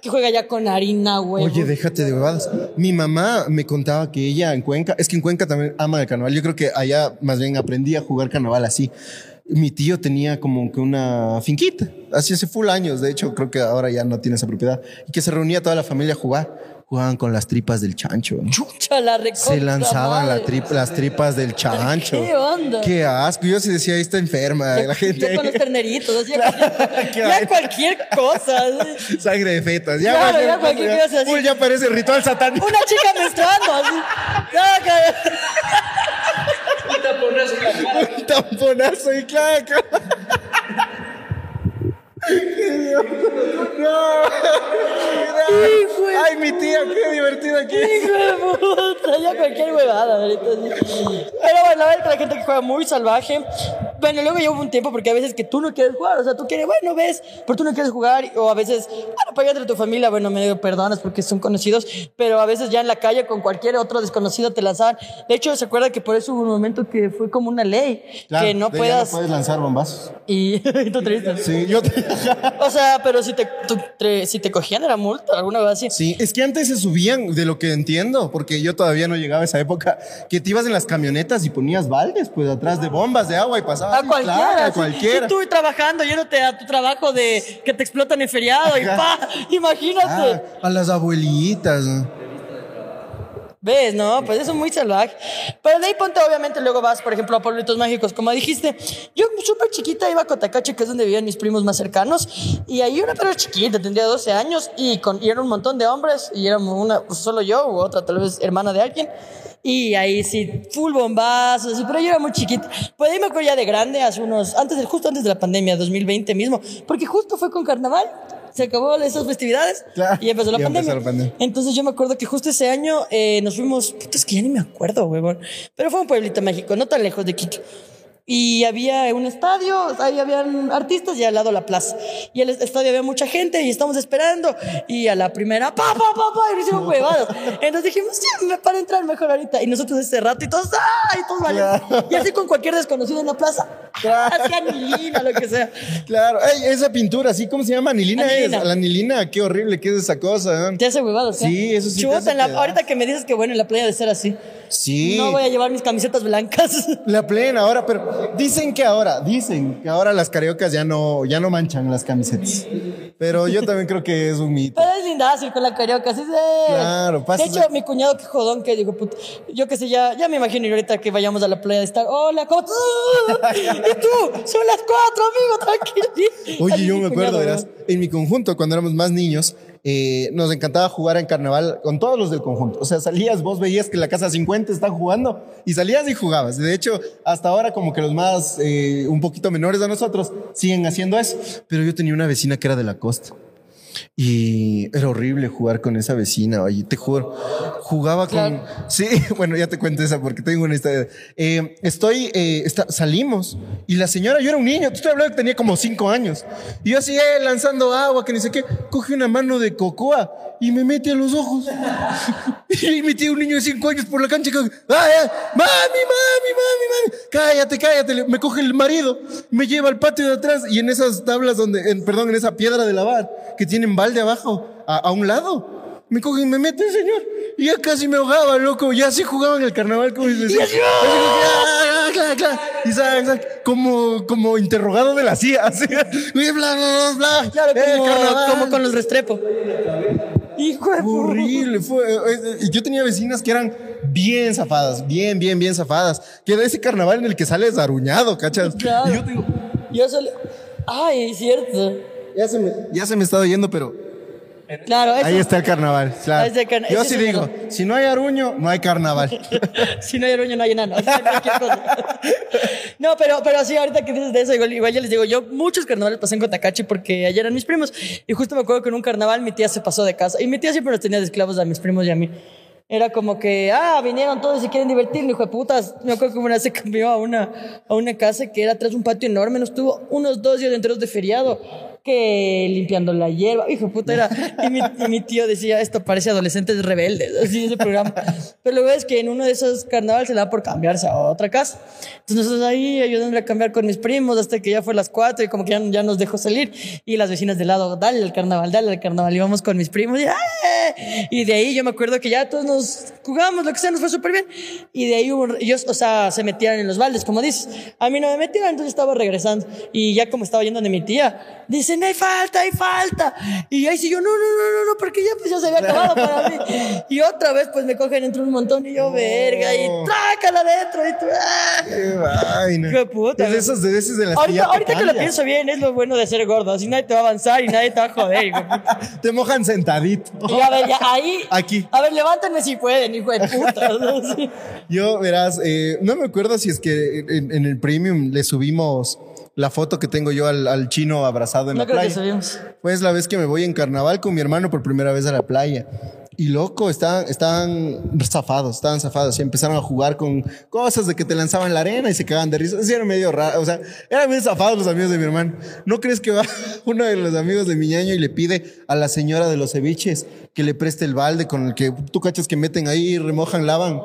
que juega ya con harina, huevo.
Oye, déjate de bebadas. Mi mamá me contaba que ella en Cuenca, es que en Cuenca también ama el carnaval. Yo creo que allá más bien aprendí a jugar carnaval así. Mi tío tenía como que una finquita, así hace full años, de hecho creo que ahora ya no tiene esa propiedad, y que se reunía toda la familia a jugar. Jugaban con las tripas del chancho.
Chucha, la
Se lanzaban la trip- las tripas del chancho.
¿Qué onda?
Qué asco. Yo sí decía, ahí está enferma la
Ya
gente.
con los terneritos, ya, ya
vaina.
cualquier cosa. así.
Sangre de fetas. Ya,
Claro, ya cualquier
cosa,
cosa así.
Uy, ya parece ritual satánico.
Una chica menstruando, así. Ya, cara.
Un tamponazo y clac. No. Ay, mi tía, qué divertido aquí.
Hijo de puta, ya cualquier huevada ahorita. sí. Pero bueno, la verdad que la gente que juega muy salvaje. Bueno, luego ya hubo un tiempo porque a veces que tú no quieres jugar, o sea, tú quieres, bueno, ves, pero tú no quieres jugar, o a veces, bueno, para entre tu familia, bueno, medio perdonas porque son conocidos, pero a veces ya en la calle con cualquier otro desconocido te lanzaban. De hecho, se acuerda que por eso hubo un momento que fue como una ley,
Claro,
que no
de ya
puedas.
No puedes lanzar bombazos.
Y, y tú triste.
Sí, yo te...
O sea, pero si te, si te cogían era multa, alguna vez así.
Sí, es que antes se subían, de lo que entiendo, porque yo todavía no llegaba a esa época, que te ibas en las camionetas y ponías baldes, pues atrás de bombas de agua y pasabas.
A cualquiera.
claro, a cualquiera.
Y tú trabajando, yéndote a tu trabajo de que te explotan en feriado y pa, imagínate.
Ah, a las abuelitas. ¿no?
¿Ves? No, pues eso es muy salvaje. Pero de ahí ponte, obviamente, luego vas, por ejemplo, a pueblitos mágicos. Como dijiste, yo súper chiquita iba a Cotacache, que es donde vivían mis primos más cercanos. Y ahí una pero chiquita, tendría 12 años. Y, con, y era un montón de hombres. Y éramos una, solo yo u otra, tal vez hermana de alguien. Y ahí sí, full bombazos, así, pero yo era muy chiquita. Pues ahí me acuerdo ya de grande, hace unos, antes de, justo antes de la pandemia, 2020 mismo, porque justo fue con carnaval. Se acabó esas festividades
Claro,
y empezó la,
y empezó
pandemia.
la pandemia.
Entonces yo me acuerdo que justo ese año eh, nos fuimos, puta, es que ya ni me acuerdo, huevón, pero fue un pueblito mágico, no tan lejos de Quito. Y había un estadio, ahí habían artistas y al lado la plaza. Y el estadio había mucha gente y estamos esperando. Y a la primera, pa, pa, pa, pa, y nos hicimos huevadas. Entonces dijimos, ya, me para entrar mejor ahorita. Y nosotros ese rato y todos, ¡ay! Todos valiendo. Y así con cualquier desconocido en la plaza. Hacía anilina, lo que sea.
Claro, Ey, esa pintura, ¿sí? ¿Cómo se llama? Anilina,
Anilina.
es. La anilina, qué horrible que es esa cosa. ¿eh?
Te hace huevadas, ¿eh?
Sí, eso sí te
Chuta,
hace
la- ahorita que me dices que bueno, en la playa de ser así.
Sí.
No voy a llevar mis camisetas blancas.
La plena ahora, pero dicen que ahora, dicen que ahora las cariocas ya no, ya no manchan las camisetas. Pero yo también creo que es un mito.
Pero es lindazo ir con la carioca, sí, sí.
Claro,
De
pasas
hecho,
de-
mi cuñado, que jodón, que digo, puta, yo que sé, ya, ya me imagino ahorita que vayamos a la playa de estar, hola, ¿cómo? ¿Y tú? Son las cuatro, amigo, tranquilo.
Oye,
Así
yo me acuerdo, verás, en mi conjunto, cuando éramos más niños, eh, nos encantaba jugar en carnaval con todos los del conjunto. O sea, salías, vos veías que la casa 50 está jugando y salías y jugabas. De hecho, hasta ahora como que los más, eh, un poquito menores a nosotros, siguen haciendo eso. Pero yo tenía una vecina que era de la costa. Y era horrible jugar con esa vecina, oye, te juro. Jugaba con...
Claro.
Sí, bueno, ya te cuento esa porque tengo una historia. Eh, estoy, eh, está- salimos y la señora, yo era un niño, te estoy hablando que tenía como cinco años. Y yo así, eh, lanzando agua, que ni sé qué, coge una mano de cocoa y me mete a los ojos. y metí a un niño de cinco años por la cancha y ¡ay, ay! ¡Mami, mami, mami, mami! Cállate, cállate. Me coge el marido, me lleva al patio de atrás y en esas tablas donde, en- perdón, en esa piedra de lavar que tienen balde abajo, a, a un lado. Me coge y me mete el señor. Y ya casi me ahogaba, loco. Ya así jugaba en el carnaval como dices. Así como que, claro, claro. Y sabe, sabe, como, como interrogado de la CIA. Así. Bla, bla, bla, bla.
Claro, como, como con los Restrepo. Hijo de
Horrible, fue. eh, eh, y Yo tenía vecinas que eran bien zafadas, bien, bien, bien zafadas. Que era ese carnaval en el que sales aruñado, ¿cachas?
Claro.
Y yo te digo,
Yo solo. Ay, es cierto.
Ya se me, ya se me está yendo, pero
Claro, eso.
ahí está el carnaval. claro. Yo sí digo,
bueno.
si no hay aruño, no hay carnaval.
si no hay aruño, no hay enano. O sea, cualquier cosa. No, pero, pero sí, ahorita que dices de eso, igual, igual ya les digo, yo muchos carnavales pasé en Cotacachi porque ayer eran mis primos. Y justo me acuerdo que en un carnaval mi tía se pasó de casa. Y mi tía siempre nos tenía de esclavos a mis primos y a mí. Era como que, ah, vinieron todos y se quieren divertir, hijo de putas. Me acuerdo que una vez se cambió a una, a una casa que era atrás de un patio enorme. Nos tuvo unos dos días enteros de feriado que limpiando la hierba. Hijo puta, era. Y mi, y mi tío decía, esto parece adolescentes rebeldes, así ese programa. Pero luego es que en uno de esos carnavales se da por cambiarse a otra casa. Entonces nosotros ahí ayudándole a cambiar con mis primos hasta que ya fue las cuatro y como que ya, ya nos dejó salir. Y las vecinas de lado, dale al carnaval, dale al carnaval. Íbamos con mis primos y, y de ahí yo me acuerdo que ya todos nos jugamos, lo que sea, nos fue súper bien. Y de ahí hubo, ellos, o sea, se metían en los baldes, como dices. A mí no me metían, entonces estaba regresando. Y ya como estaba yendo de mi tía, dicen, hay falta, hay falta. Y ahí sí yo, no, no, no, no, no, porque ya pues ya se había acabado para mí. Y otra vez pues me cogen entre un montón y yo, verga, y trácala adentro. Y tú, ¡ah!
Qué vaina.
Qué puta,
Es de esos, de esos de las que
Ahorita,
te
ahorita que lo pienso bien, es lo bueno de ser gordo. Así nadie te va a avanzar y nadie te va a joder. hijo.
Te mojan sentadito.
Y a ver, ya ahí.
Aquí.
A ver, levántenme si pueden, hijo de puta.
Yo, verás, eh, no me acuerdo si es que en, en el premium le subimos la foto que tengo yo al, al chino abrazado en
No
la
creo que
playa.
subimos.
Pues la vez que me voy en carnaval con mi hermano por primera vez a la playa. Y loco, estaban, estaban zafados, estaban zafados. Y empezaron a jugar con cosas de que te lanzaban la arena y se cagaban de risa. Así era medio raro. O sea, eran bien zafados los amigos de mi hermano. ¿No crees que va uno de los amigos de mi ñaño y le pide a la señora de los ceviches que le preste el balde con el que tú cachas que meten ahí, remojan, lavan?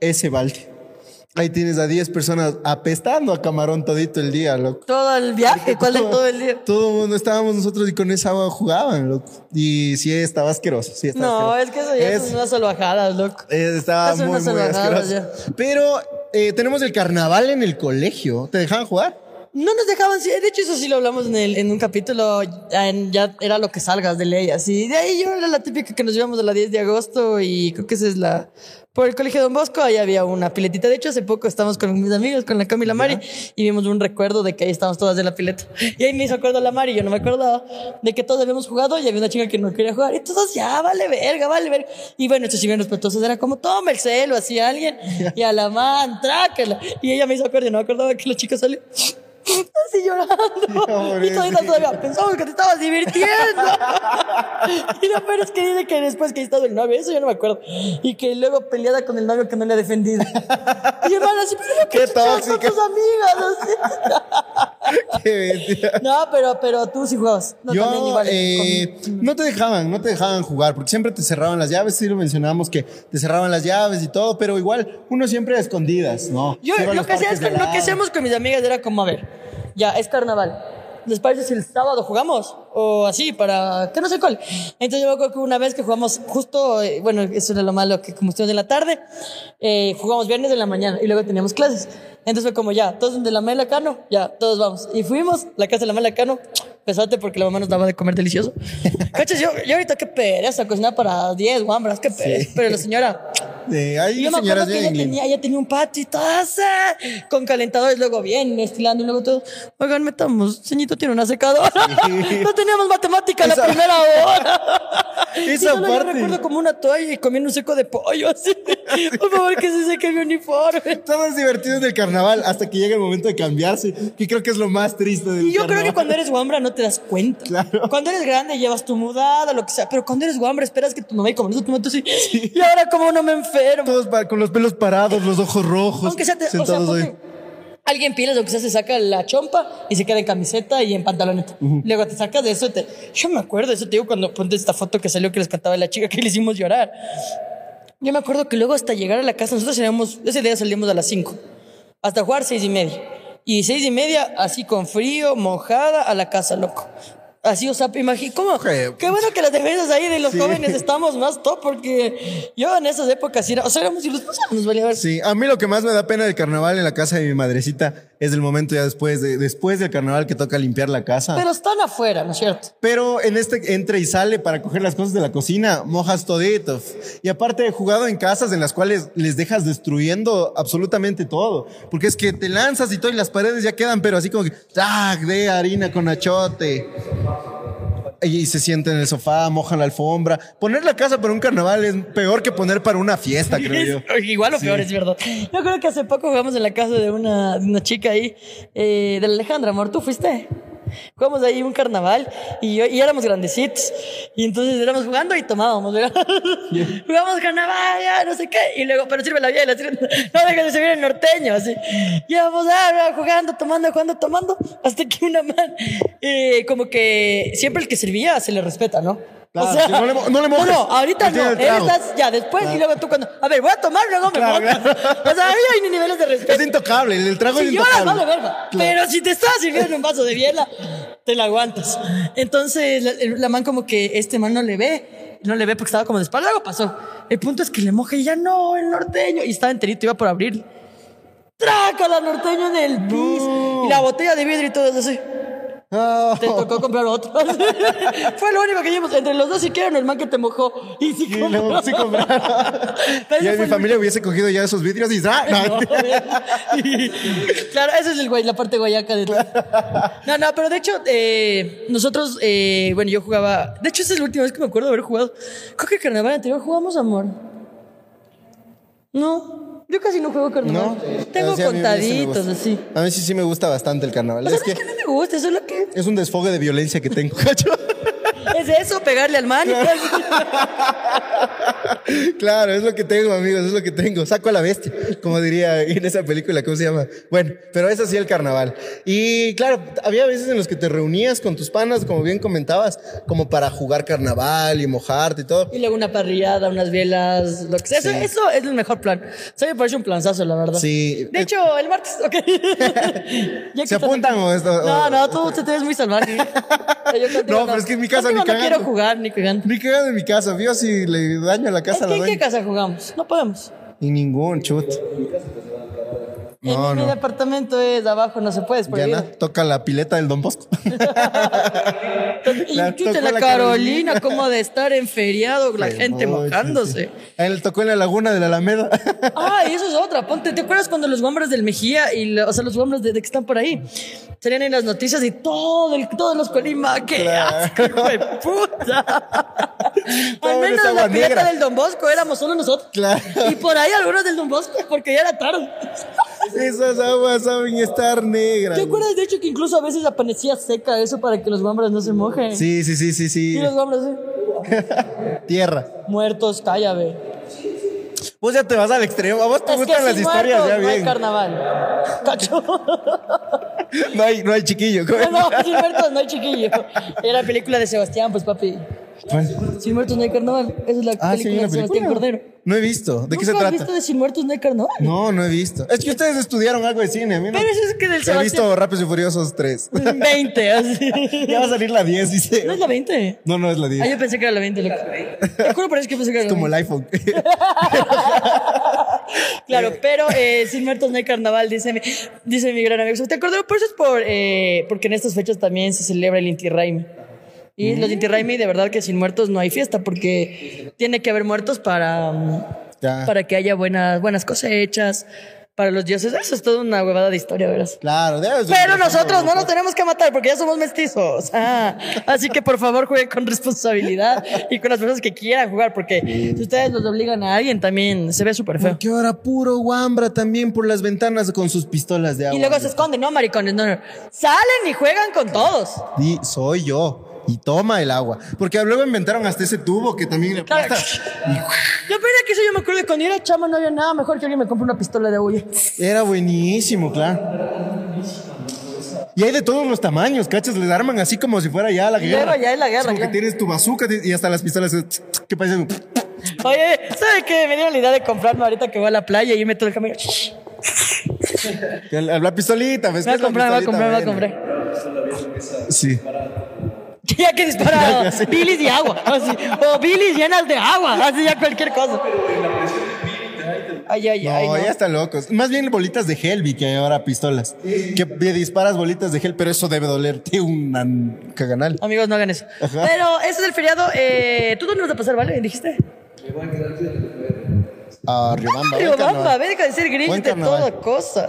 Ese balde. Ahí tienes a 10 personas apestando a camarón todito el día, loco.
Todo el viaje, ¿cuál es todo el día?
Todo el mundo estábamos nosotros y con esa agua jugaban, loco. Y sí estaba asqueroso, sí estaba
No,
asqueroso.
es que eso ya
Es-
son unas salvajadas, loco.
estaba
Eso
muy, muy asqueroso. Pero eh, tenemos el carnaval en el colegio. ¿Te dejaban jugar?
No nos dejaban, sí, de hecho eso sí lo hablamos en, el, en un capítulo, en- ya era lo que salgas de ley, así. De ahí yo era la típica que nos íbamos a la 10 de agosto y creo que esa es la... Por el colegio Don Bosco, ahí había una piletita. De hecho, hace poco estábamos con mis amigos, con la Camila Mari, y vimos un recuerdo de que ahí estábamos todas de la pileta. Y ahí me hizo acuerdo la Mari, yo no me acordaba de que todos habíamos jugado y había una chica que no quería jugar. Y todos, ya, vale verga, vale verga. Y bueno, estos sí bien respetuosos, era como, toma el celo, así alguien, y a la man, trácala. Y ella me hizo acuerdo, y no me acordaba que la chica salió. Así llorando. Y todavía, todavía pensamos que te estabas divirtiendo. Y lo peor es que dice que después que ha estado el novio, eso yo no me acuerdo. Y que luego peleada con el novio que no le ha defendido. Y hermano, así, pero
Qué
¿qué con tus amigas? Así.
Qué bestia.
No, pero, pero tú sí juegas. No, también
Yo,
igual.
eh, no te dejaban, no te dejaban jugar, porque siempre te cerraban las llaves, sí lo mencionábamos que te cerraban las llaves y todo, pero igual uno siempre a escondidas, ¿no?
Yo lo que hacía es que lo que hacíamos con mis amigas era como, a ver, ya es carnaval. ¿Les parece si el sábado jugamos? O así, para que no sé cuál. Entonces yo me acuerdo que una vez que jugamos justo, eh, bueno, eso era lo malo, que como estuvimos en la tarde, eh, jugamos viernes en la mañana y luego teníamos clases. Entonces fue como ya, todos de la Mela Cano, ya, todos vamos. Y fuimos la casa de la Mela Cano, pesote porque la mamá nos daba de comer delicioso. Cachas, yo, yo ahorita qué pereza, cocinar para 10 guambras, qué pereza. Pero la señora,
Sí, hay
y yo me acuerdo que ella tenía, ella tenía un patio y todo con calentadores, luego bien, estilando y luego todo. Oigan, metamos, ceñito tiene una secadora. no teníamos matemática la
Esa-
primera hora.
Esa
y
parte.
Yo recuerdo como una toalla y comiendo un seco de pollo así. Por favor, que se seque mi uniforme.
Todos divertidos del carnaval hasta que llega el momento de cambiarse, que creo que es lo más triste del
Y yo creo
carnaval.
que cuando eres guambra no te das cuenta.
Claro.
Cuando eres grande llevas tu mudada, lo que sea. Pero cuando eres guambra esperas que tu mamá y como no tu mamá tú así. Y ahora como no me enfermo.
Todos con los pelos parados, los ojos rojos,
Aunque sea, te, o sea,
sentados ahí.
alguien lo que sea, se saca la chompa y se queda en camiseta y en pantaloneta. Luego te sacas de eso. Te, yo me acuerdo de eso, te digo, cuando ponte esta foto que salió que les cantaba la chica que le hicimos llorar. Yo me acuerdo que luego hasta llegar a la casa, nosotros salíamos, ese día salimos a las 5, hasta jugar seis y media. Y seis y media, así con frío, mojada, a la casa, loco. Así, o sea, imagínate, ¿cómo?
Qué-
Qué bueno que las defensas ahí de los
Sí.
jóvenes estamos más top, porque yo en esas épocas, era, o sea, éramos ilusos, nos valía ver.
Sí, a mí lo que más me da pena del carnaval en la casa de mi madrecita es el momento ya después, de, después del carnaval que toca limpiar la casa.
Pero están afuera, ¿no es cierto?
Pero en este entra y sale para coger las cosas de la cocina, mojas toditos. Y aparte he jugado en casas en las cuales les dejas destruyendo absolutamente todo. Porque es que te lanzas y todo y las paredes ya quedan, pero así como que, ¡tac! de harina con achote. Y se sienten en el sofá, mojan la alfombra. Poner la casa para un carnaval es peor que poner para una fiesta, creo yo.
Igual o peor, es verdad. Yo creo que hace poco jugamos en la casa de una, de una chica ahí, eh, de Alejandra, amor. ¿Tú fuiste? Jugamos ahí un carnaval y, y éramos grandecitos. Y entonces éramos jugando y tomábamos, ¿verdad? Jugamos carnaval, ya, no sé qué. Y luego, pero sirve la vida, sirve, no dejes de servir el norteño, así. Y vamos ah, jugando, tomando, jugando, tomando. Hasta que una man, eh, como que siempre el que servía se le respeta, ¿no?
Claro, que no le no le mojes.
No, ahorita no.
trago.
Estás ya después y luego tú cuando. A ver, voy a tomar, luego me
Claro,
montas. O sea, ahí hay ni niveles de respeto.
Es intocable, el trago es
Si lloras,
intocable.
vale verga. Pero si te estás sirviendo un vaso de biela, te la aguantas. Entonces, la, la man como que este man no le ve. No le ve porque estaba como de espalda. Algo pasó. El punto es que le moja y ya no, el norteño. Y estaba enterito, iba por abrir. Traca la norteño en el piso. Y la botella de vidrio y todo eso así. Te tocó comprar otro. Fue lo único que llevamos. Entre los dos, si quieren, el man que te mojó. Y
y luego sí compraron.
Pero
Y
ese
ahí
fue
mi familia hubiese cogido ya esos vidrios y ¡ah! No.
claro, esa es el guay, la parte guayaca de todo. No, no, pero de hecho, eh, nosotros, eh, bueno, yo jugaba. De hecho, esa es la última vez que me acuerdo de haber jugado. Creo que el carnaval anterior jugamos amor. No, yo casi no juego carnaval.
No,
Tengo
Sí, a mí- a mí sí me
contaditos,
gusta.
así.
A mí sí, sí me gusta bastante el carnaval.
O sea,
Es que
es que no me gusta, eso es lo que.
es un desfogue de violencia que tengo, cacho.
Es eso, pegarle al man.
Claro, es lo que tengo, amigos, es lo que tengo. Saco a la bestia, como diría en esa película, ¿cómo se llama? Bueno, pero es así el carnaval. Y claro, había veces en los que te reunías con tus panas, como bien comentabas, como para jugar carnaval y mojarte y todo.
Y luego una parrillada, unas velas, lo que sea. Eso,
Sí.
eso es el mejor plan. O sea, me parece un planzazo, la verdad.
Sí.
De hecho, el martes, ok.
¿Se apuntan
aquí-
o esto?
No, no, tú te ves muy salvaje. Yo
No, pero es que en mi casa ni
no
cagando.
quiero jugar, ni cagando.
Ni cagado en mi casa, vio si le daño a la casa,
¿En
la
qué, casa jugamos? No podemos.
Y ningún chut. No,
en mi departamento es abajo, no se puede, es
Ya
prohibido.
na, toca la pileta del Don Bosco.
Y
La
chucha, la,
la
Carolina,
Carolina.
como de estar en feriado, la gente mojándose.
sí. Él tocó en la laguna de la Alameda.
Ah, y eso es otra. Ponte, ¿te acuerdas cuando los guambras del Mejía y, la- o sea, los guambras de, de que están por ahí salían en las noticias y todo el, todos los Colima, qué
Claro.
asco, hijo de puta. Al menos la pileta del Don Bosco éramos solo nosotros.
Claro.
Y por ahí algunos del Don Bosco, porque ya era tarde.
Esas aguas saben estar negras.
¿Te acuerdas de hecho que incluso a veces amanecía seca eso para que los guambras no se mojen?
Sí, sí, sí, sí, sí.
Y los guambras ¿eh?
Tierra.
muertos, calla, ve.
Vos ya te vas al extremo. A vos te
Es
gustan las historias
muertos
ya
no hay
bien.
carnaval. Cacho.
No hay, no hay chiquillo.
No, sin muertos no hay chiquillo. Era la película de Sebastián, pues papi. Sin muertos no hay carnaval. Esa es la
Ah, sí,
película
una
de Sebastián
película.
Cordero.
No he visto. ¿De qué se
¿Nunca has
trata?
visto de Sin muertos no hay carnaval?
No, no he visto. Es que ustedes estudiaron algo de cine. A mí no.
Pero eso es que del
He
Sebastián.
visto Rápidos y Furiosos 3.
20, así.
ya va a salir la 10, dice.
¿No es la 20?
No, no es la 10.
Ah, yo pensé que era la 20, loco. Te juro por eso que pensé que era
es
la
como
20.
el iPhone.
Claro, pero eh, sin muertos no hay carnaval, dice mi, dice mi gran amigo. ¿Te acuerdas? Por eso es por, eh, porque en estas fechas también se celebra el Inti Raymi. Y los Inti Raymi, de verdad que sin muertos no hay fiesta, porque tiene que haber muertos para, mm,
Ya.
para que haya buenas, buenas cosechas, para los dioses. Eso es toda una huevada de historia, verás.
Claro, debe ser
Pero nosotros no nos tenemos que matar porque ya somos mestizos. Ah, así que por favor jueguen con responsabilidad y con las personas que quieran jugar porque si ustedes los obligan a alguien también se ve súper feo.
Porque ahora puro guambra también por las ventanas con sus pistolas de agua.
Y luego se esconden, no, maricones, no, no. Salen y juegan con todos.
Di, soy yo. Y toma el agua. Porque luego inventaron hasta ese tubo que también le
Claro. Yo pensé que eso yo me acuerdo que cuando era chama no había nada mejor que alguien me compre una pistola de agua.
Era buenísimo, claro. Y hay de todos los tamaños, ¿cachas? Les arman así como si fuera ya la guerra.
Ya es la guerra,
Es como que tienes tu bazooka y hasta las pistolas que parecen...
Oye, ¿sabe qué? Me dieron la idea de comprarme ahorita que voy a la playa y meto el camino.
La, pistolita, ¿ves?
Me voy
¿Qué
a comprar, me voy a comprar, me voy a comprar.
Sí.
Ya que dispara bilis y agua. Así. O bilis llenas de agua. Así ya cualquier cosa. Ay, ay,
No,
ay. no.
ya están locos. Más bien bolitas de gel vi que hay ahora pistolas. Que disparas bolitas de gel, pero eso debe dolerte un caganal.
Amigos, no hagan eso.
Ajá.
Pero ese es el feriado. Eh, ¿Tú dónde vas a pasar, vale? ¿Dijiste?
A Riobamba. Buen
Riobamba, ve, deja de ser gris
Buen
de toda cosa.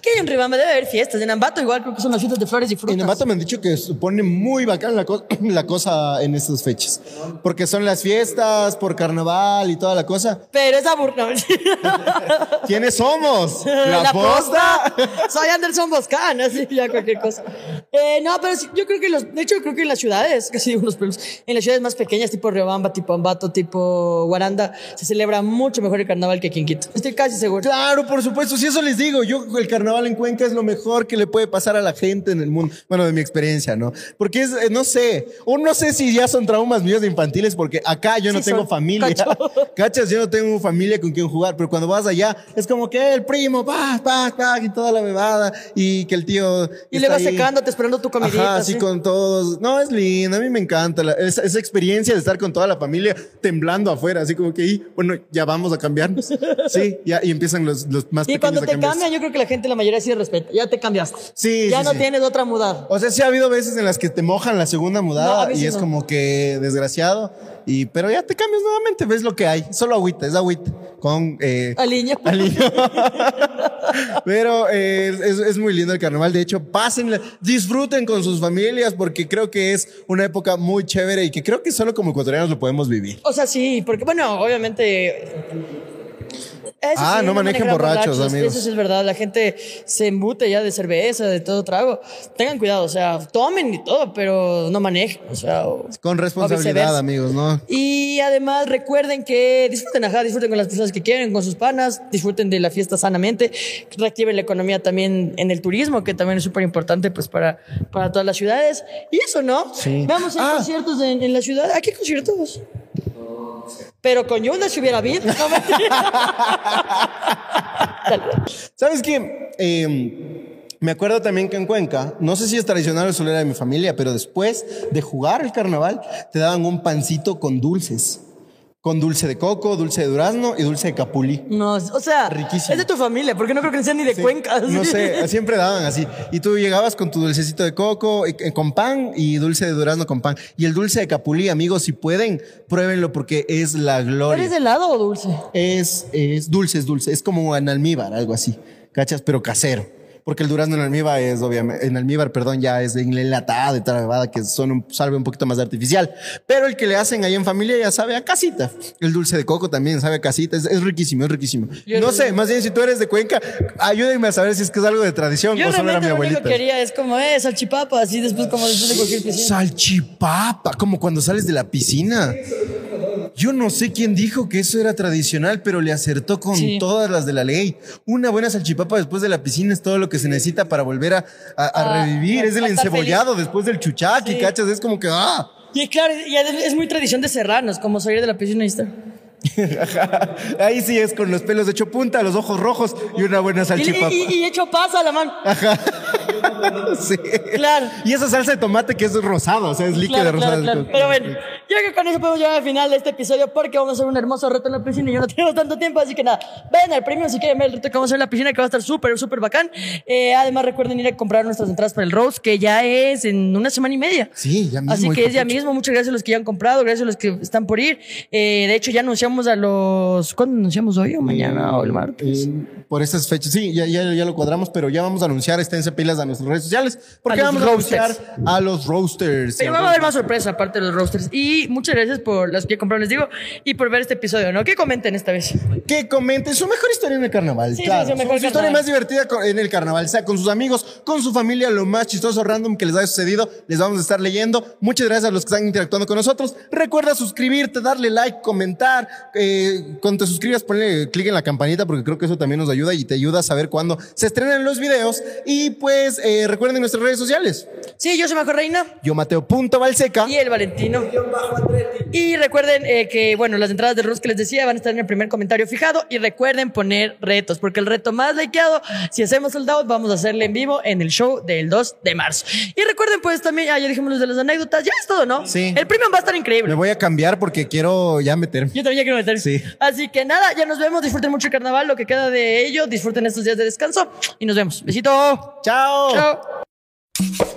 ¿Qué hay en Riobamba? Debe haber fiestas. En Ambato igual creo que son las fiestas de flores y frutas.
En Ambato me han dicho que se pone muy bacán la, co- la cosa en estas fechas. Porque son las fiestas por carnaval y toda la cosa.
Pero es aburrido.
¿Quiénes somos?
La, posta. Soy Anderson Boscan, así ya cualquier cosa. Eh, no, pero yo creo que los, de hecho, creo que en las ciudades, casi unos pueblos, en las ciudades más pequeñas, tipo Riobamba, tipo Ambato, tipo Guaranda, se celebra mucho mejor el carnaval que aquí en Quito. Estoy casi seguro.
Claro, por supuesto. Si eso les digo, yo el carnaval en Cuenca es lo mejor que le puede pasar a la gente en el mundo. Bueno, de mi experiencia, ¿no? Porque es, eh, no sé, o no sé si ya son traumas míos de infantiles, porque acá yo no
Sí
tengo familia.
cacho.
Cachas, yo no tengo familia con quien jugar, pero cuando vas allá es como que el primo, pa, pa, pa, y toda la bebada, y que el tío.
Y
está
luego
ahí.
secándote, esperando tu comidita.
Ajá, así
así.
con todos. No, es lindo, a mí me encanta la- esa, esa experiencia de estar con toda la familia temblando afuera, así como que, y, bueno, ya vamos a cambiarnos. Sí, ya, y empiezan los, los más
Y
pequeños
cuando
a
te cambian, yo creo que la gente, la mayoría sí respeta. Ya te cambiaste.
Sí,
Ya
sí,
no
sí.
tienes otra mudada.
O sea, sí ha habido veces en las que te mojan la segunda mudada y es
no.
como que desgraciado. Y, pero ya te cambias nuevamente, ves lo que hay. Solo agüita, es agüita. Con, eh,
Aliño.
aliño. Pero eh, es, es muy lindo el carnaval. De hecho, pásenla, disfruten con sus familias porque creo que es una época muy chévere y que creo que solo como ecuatorianos lo podemos vivir.
O sea, sí, porque bueno, obviamente. Eso
Ah,
sí,
no manejen borrachos, amigos.
Eso sí es verdad. La gente se embute ya de cerveza, de todo trago. Tengan cuidado, o sea, tomen y todo, pero no manejen. O sea, o-
Con responsabilidad, amigos, ¿no?
Y además recuerden que disfruten, ajá, disfruten con las personas que quieren, con sus panas, disfruten de la fiesta sanamente, reactiven la economía también en el turismo, que también es súper importante pues para, para todas las ciudades. Y eso, ¿no?
Sí.
Vamos a
Ah.
conciertos en, en la ciudad. ¿A qué conciertos? Pero con Yunda si hubiera habido. No.
¿Sabes qué? Eh, me acuerdo también que en Cuenca, no sé si es tradicional o solo era de mi familia, pero después de jugar el carnaval, te daban un pancito con dulces. Con dulce de coco, dulce de durazno y dulce de capulí.
no, o sea,
Riquísimo.
es de tu familia, porque no creo que sean ni de Cuenca.
No
sí.
sé, siempre daban así. Y tú llegabas con tu dulcecito de coco eh, con pan y dulce de durazno con pan. Y el dulce de capulí, amigos, si pueden, pruébenlo porque es la gloria.
¿Eres de helado o dulce?
Es, es dulce, es dulce. Es como en almíbar, algo así. ¿Cachas? Pero casero. Porque el durazno en almíbar es obviamente, en almíbar, perdón, ya es en enlatado y tal, ¿verdad? que son un, sabe un poquito más artificial. Pero el que le hacen ahí en familia ya sabe a casita. El dulce de coco también sabe a casita, es, es riquísimo, es riquísimo.
Yo
no sé, más bien si tú eres de Cuenca, ayúdenme a saber si es que es algo de tradición
Yo
o solo era mi
realmente lo único
abuelita.
que quería es como, eh, salchipapa, así después como después de cualquier piscina.
Salchipapa, como cuando sales de la piscina. Yo no sé quién dijo que eso era tradicional, pero le acertó con
Sí.
todas las de la ley. Una buena salchipapa después de la piscina es todo lo que se necesita para volver a, a- a
Ah,
revivir. es el encebollado después del chuchaqui,
Sí.
¿cachas? Es como que, ah.
Y claro, y es es muy tradición de serranos, como salir de la piscina y estar.
Ajá. Ahí sí es con los pelos de hecho punta, los ojos rojos y una buena
Y,
salchipapa.
y- y hecho pasa a la mano.
Sí.
Claro.
Y esa salsa de tomate que es rosada, o sea, es líquida
Claro,
rosada.
claro, claro. Pero bueno, yo creo que con eso podemos llegar al final de este episodio porque vamos a hacer un hermoso reto en la piscina y yo no tengo tanto tiempo, así que nada, ven al premio si quieren ver el reto que vamos a hacer en la piscina que va a estar súper, súper bacán. Eh, además recuerden ir a comprar nuestras entradas para el Rose que ya es en una semana y media.
Sí, ya mismo.
Así que es ya mismo. Muchas gracias a los que ya han comprado, gracias a los que están por ir. Eh, de hecho, ya anunciamos a los. ¿Cuándo anunciamos hoy o mañana o el martes?
Eh, por estas fechas, sí, ya, ya, ya lo cuadramos, pero ya vamos a anunciar, esténse pilas a nuestras redes sociales, porque
A
vamos a anunciar a los roasters.
Pero va a haber más sorpresa aparte de los roasters. Y muchas gracias por las que compraron, les digo, y por ver este episodio, ¿no? ¿Qué comenten esta vez?
Que comenten su mejor historia en el carnaval.
Sí,
claro.
sí, su mejor
historia
carnaval.
más divertida en el carnaval, sea con sus amigos, con su familia, lo más chistoso random que les haya sucedido, les vamos a estar leyendo. Muchas gracias a los que están interactuando con nosotros. Recuerda suscribirte, darle like, comentar. Eh, cuando te suscribas, ponle clic en la campanita porque creo que eso también nos ayuda y te ayuda a saber cuándo se estrenan los videos. Y pues eh, recuerden nuestras redes sociales.
Sí, yo soy Majo Reina.
Yo Mateo.valseca.
Y el Valentino. Y recuerden eh, que, bueno, las entradas de Rus que les decía van a estar en el primer comentario fijado. Y recuerden poner retos, porque el reto más likeado, si hacemos sold out, vamos a hacerle en vivo en el show del 2 de marzo. Y recuerden, pues también, ah, ya dijimos los de las anécdotas, ya es todo, ¿no?
Sí.
El premium va a estar
Me
increíble.
voy a cambiar porque quiero ya meterme.
Yo también ya quiero
Sí.
Así que nada, ya nos vemos. Disfruten mucho el carnaval, lo que queda de ello. Disfruten estos días de descanso y nos vemos. Besito.
Chao.
Chao.